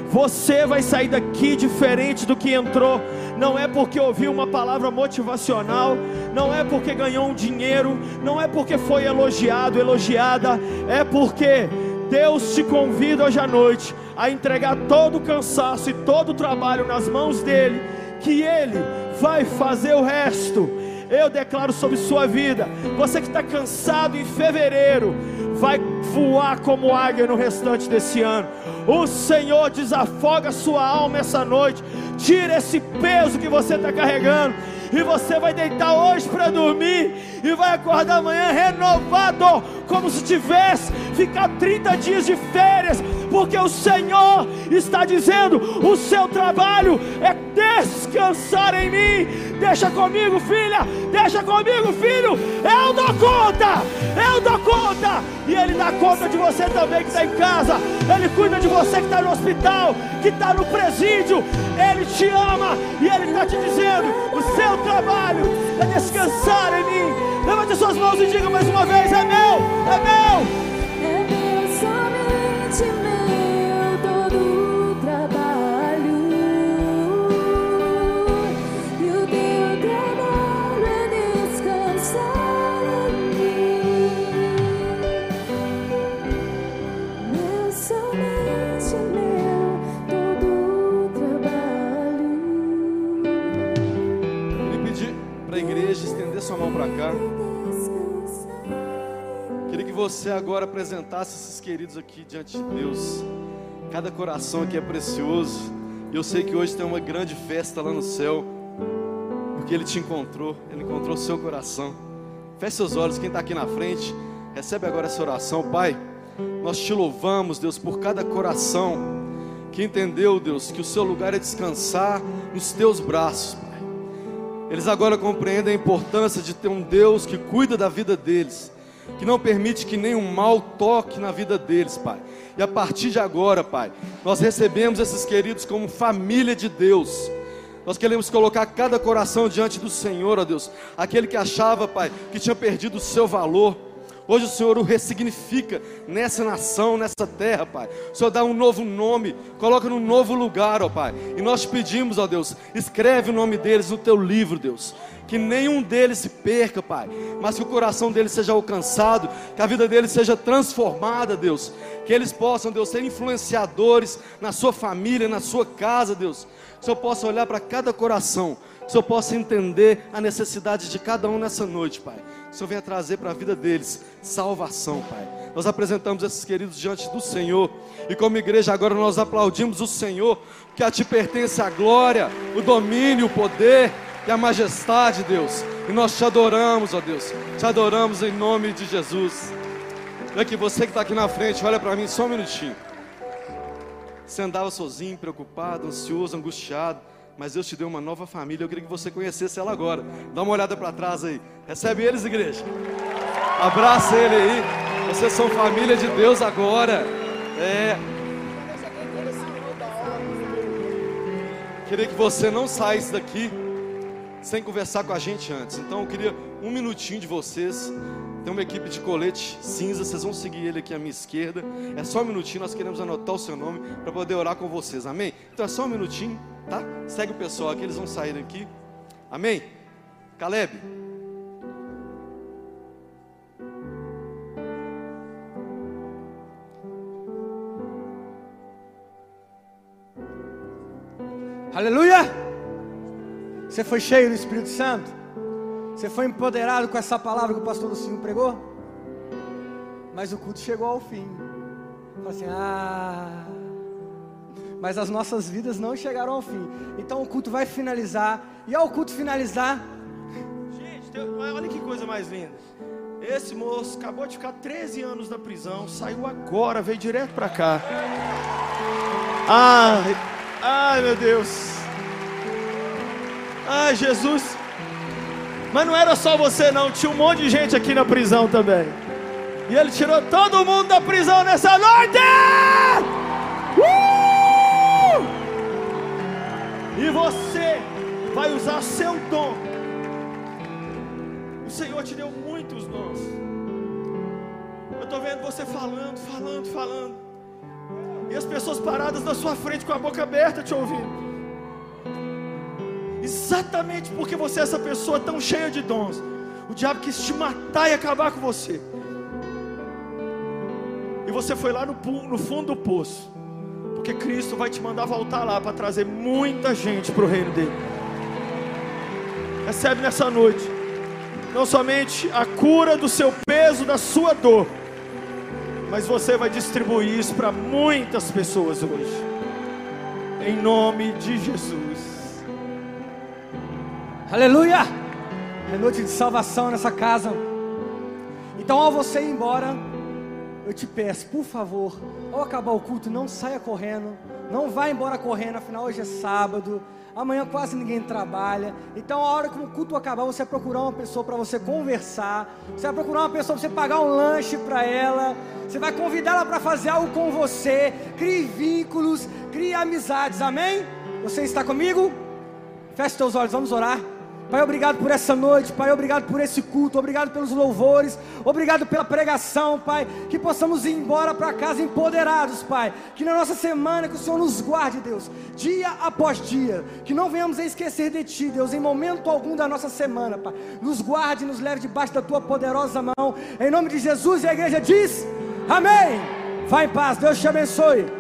Speaker 1: Você vai sair daqui diferente do que entrou. Não é porque ouviu uma palavra motivacional, não é porque ganhou um dinheiro, não é porque foi elogiado, elogiada, é porque Deus te convida hoje à noite a entregar todo o cansaço e todo o trabalho nas mãos dele, que ele vai fazer o resto. Eu declaro sobre sua vida, você que está cansado em fevereiro, vai voar como águia no restante desse ano. O Senhor desafoga sua alma essa noite, tira esse peso que você está carregando. E você vai deitar hoje para dormir e vai acordar amanhã renovado, como se tivesse ficar 30 dias de férias, porque o Senhor está dizendo: o seu trabalho é descansar em mim. Deixa comigo, filha, deixa comigo, filho. Eu dou conta, eu dou conta. E Ele dá conta de você também que está em casa. Ele cuida de você que está no hospital, que está no presídio. Ele te ama e Ele está te dizendo: o seu trabalho é descansar em mim. Levante suas mãos e diga mais uma vez: é meu, é meu.
Speaker 3: Agora apresentasse esses queridos aqui diante de Deus. Cada coração aqui é precioso. E eu sei que hoje tem uma grande festa lá no céu. Porque Ele te encontrou, Ele encontrou o seu coração. Feche seus olhos, quem está aqui na frente, recebe agora essa oração. Pai, nós te louvamos, Deus, por cada coração que entendeu, Deus, que o seu lugar é descansar nos teus braços, Pai. Eles agora compreendem a importância de ter um Deus que cuida da vida deles, que não permite que nenhum mal toque na vida deles, Pai. E a partir de agora, Pai, nós recebemos esses queridos como família de Deus. Nós queremos colocar cada coração diante do Senhor, ó Deus. Aquele que achava, Pai, que tinha perdido o seu valor. Hoje o Senhor o ressignifica nessa nação, nessa terra, Pai. O Senhor dá um novo nome, coloca num novo lugar, ó Pai. E nós te pedimos, ó Deus, escreve o nome deles no teu livro, Deus. Que nenhum deles se perca, Pai, mas que o coração deles seja alcançado, que a vida deles seja transformada, Deus. Que eles possam, Deus, ser influenciadores na sua família, na sua casa, Deus. Que o Senhor possa olhar para cada coração, que o Senhor possa entender a necessidade de cada um nessa noite, Pai. Senhor venha trazer para a vida deles salvação, Pai. Nós apresentamos esses queridos diante do Senhor, e como igreja agora nós aplaudimos o Senhor, que a Ti pertence a glória, o domínio, o poder e a majestade, Deus. E nós te adoramos, ó Deus, te adoramos em nome de Jesus. E aqui, você que está aqui na frente, olha para mim só um minutinho. Você andava sozinho, preocupado, ansioso, angustiado, mas Deus te deu uma nova família. Eu queria que você conhecesse ela agora. Dá uma olhada para trás aí. Recebe eles, igreja. Abraça ele aí. Vocês são família de Deus agora. É. Queria que você não saísse daqui sem conversar com a gente antes. Então eu queria um minutinho de vocês. Tem uma equipe de colete cinza, vocês vão seguir ele aqui à minha esquerda. É só um minutinho, nós queremos anotar o seu nome para poder orar com vocês, amém? Então é só um minutinho, tá? Segue o pessoal aqui, eles vão sair daqui, amém? Caleb,
Speaker 4: Aleluia! Você foi cheio do Espírito Santo? Você foi empoderado com essa palavra que o pastor Lucinho pregou? Mas o culto chegou ao fim. Fala assim, ah. Mas as nossas vidas não chegaram ao fim. Então o culto vai finalizar. E ao culto finalizar,
Speaker 1: mas Olha que coisa mais linda. Esse moço acabou de ficar 13 anos na prisão, saiu agora, veio direto pra cá. Ai, ai meu Deus. Ai, Jesus. Mas não era só você não, tinha um monte de gente aqui na prisão também. E ele tirou todo mundo da prisão nessa noite! Uh! E você vai usar seu dom. O Senhor te deu muitos dons. Eu estou vendo você falando, falando, falando. E as pessoas paradas na sua frente com a boca aberta te ouvindo. Exatamente porque você é essa pessoa tão cheia de dons. O diabo quis te matar e acabar com você. E você foi lá no, no fundo do poço. Porque Cristo vai te mandar voltar lá para trazer muita gente para o reino dele. Recebe nessa noite. Não somente a cura do seu peso, da sua dor. Mas você vai distribuir isso para muitas pessoas hoje. Em nome de Jesus.
Speaker 4: Aleluia! É noite de salvação nessa casa. Então, ao você ir embora, eu te peço, por favor, ao acabar o culto, não saia correndo. Não vá embora correndo, afinal hoje é sábado. Amanhã quase ninguém trabalha. Então, a hora que o culto acabar, você vai procurar uma pessoa para você conversar. Você vai procurar uma pessoa para você pagar um lanche para ela. Você vai convidar ela para fazer algo com você. Crie vínculos, crie amizades. Amém? Você está comigo? Feche seus olhos, vamos orar. Pai, obrigado por essa noite, Pai, obrigado por esse culto, obrigado pelos louvores, obrigado pela pregação, Pai, que possamos ir embora para casa empoderados, Pai, que na nossa semana que o Senhor nos guarde, Deus, dia após dia, que não venhamos a esquecer de Ti, Deus, em momento algum da nossa semana, Pai, nos guarde e nos leve debaixo da Tua poderosa mão, em nome de Jesus e a igreja diz, Amém. Vai em paz, Deus te abençoe.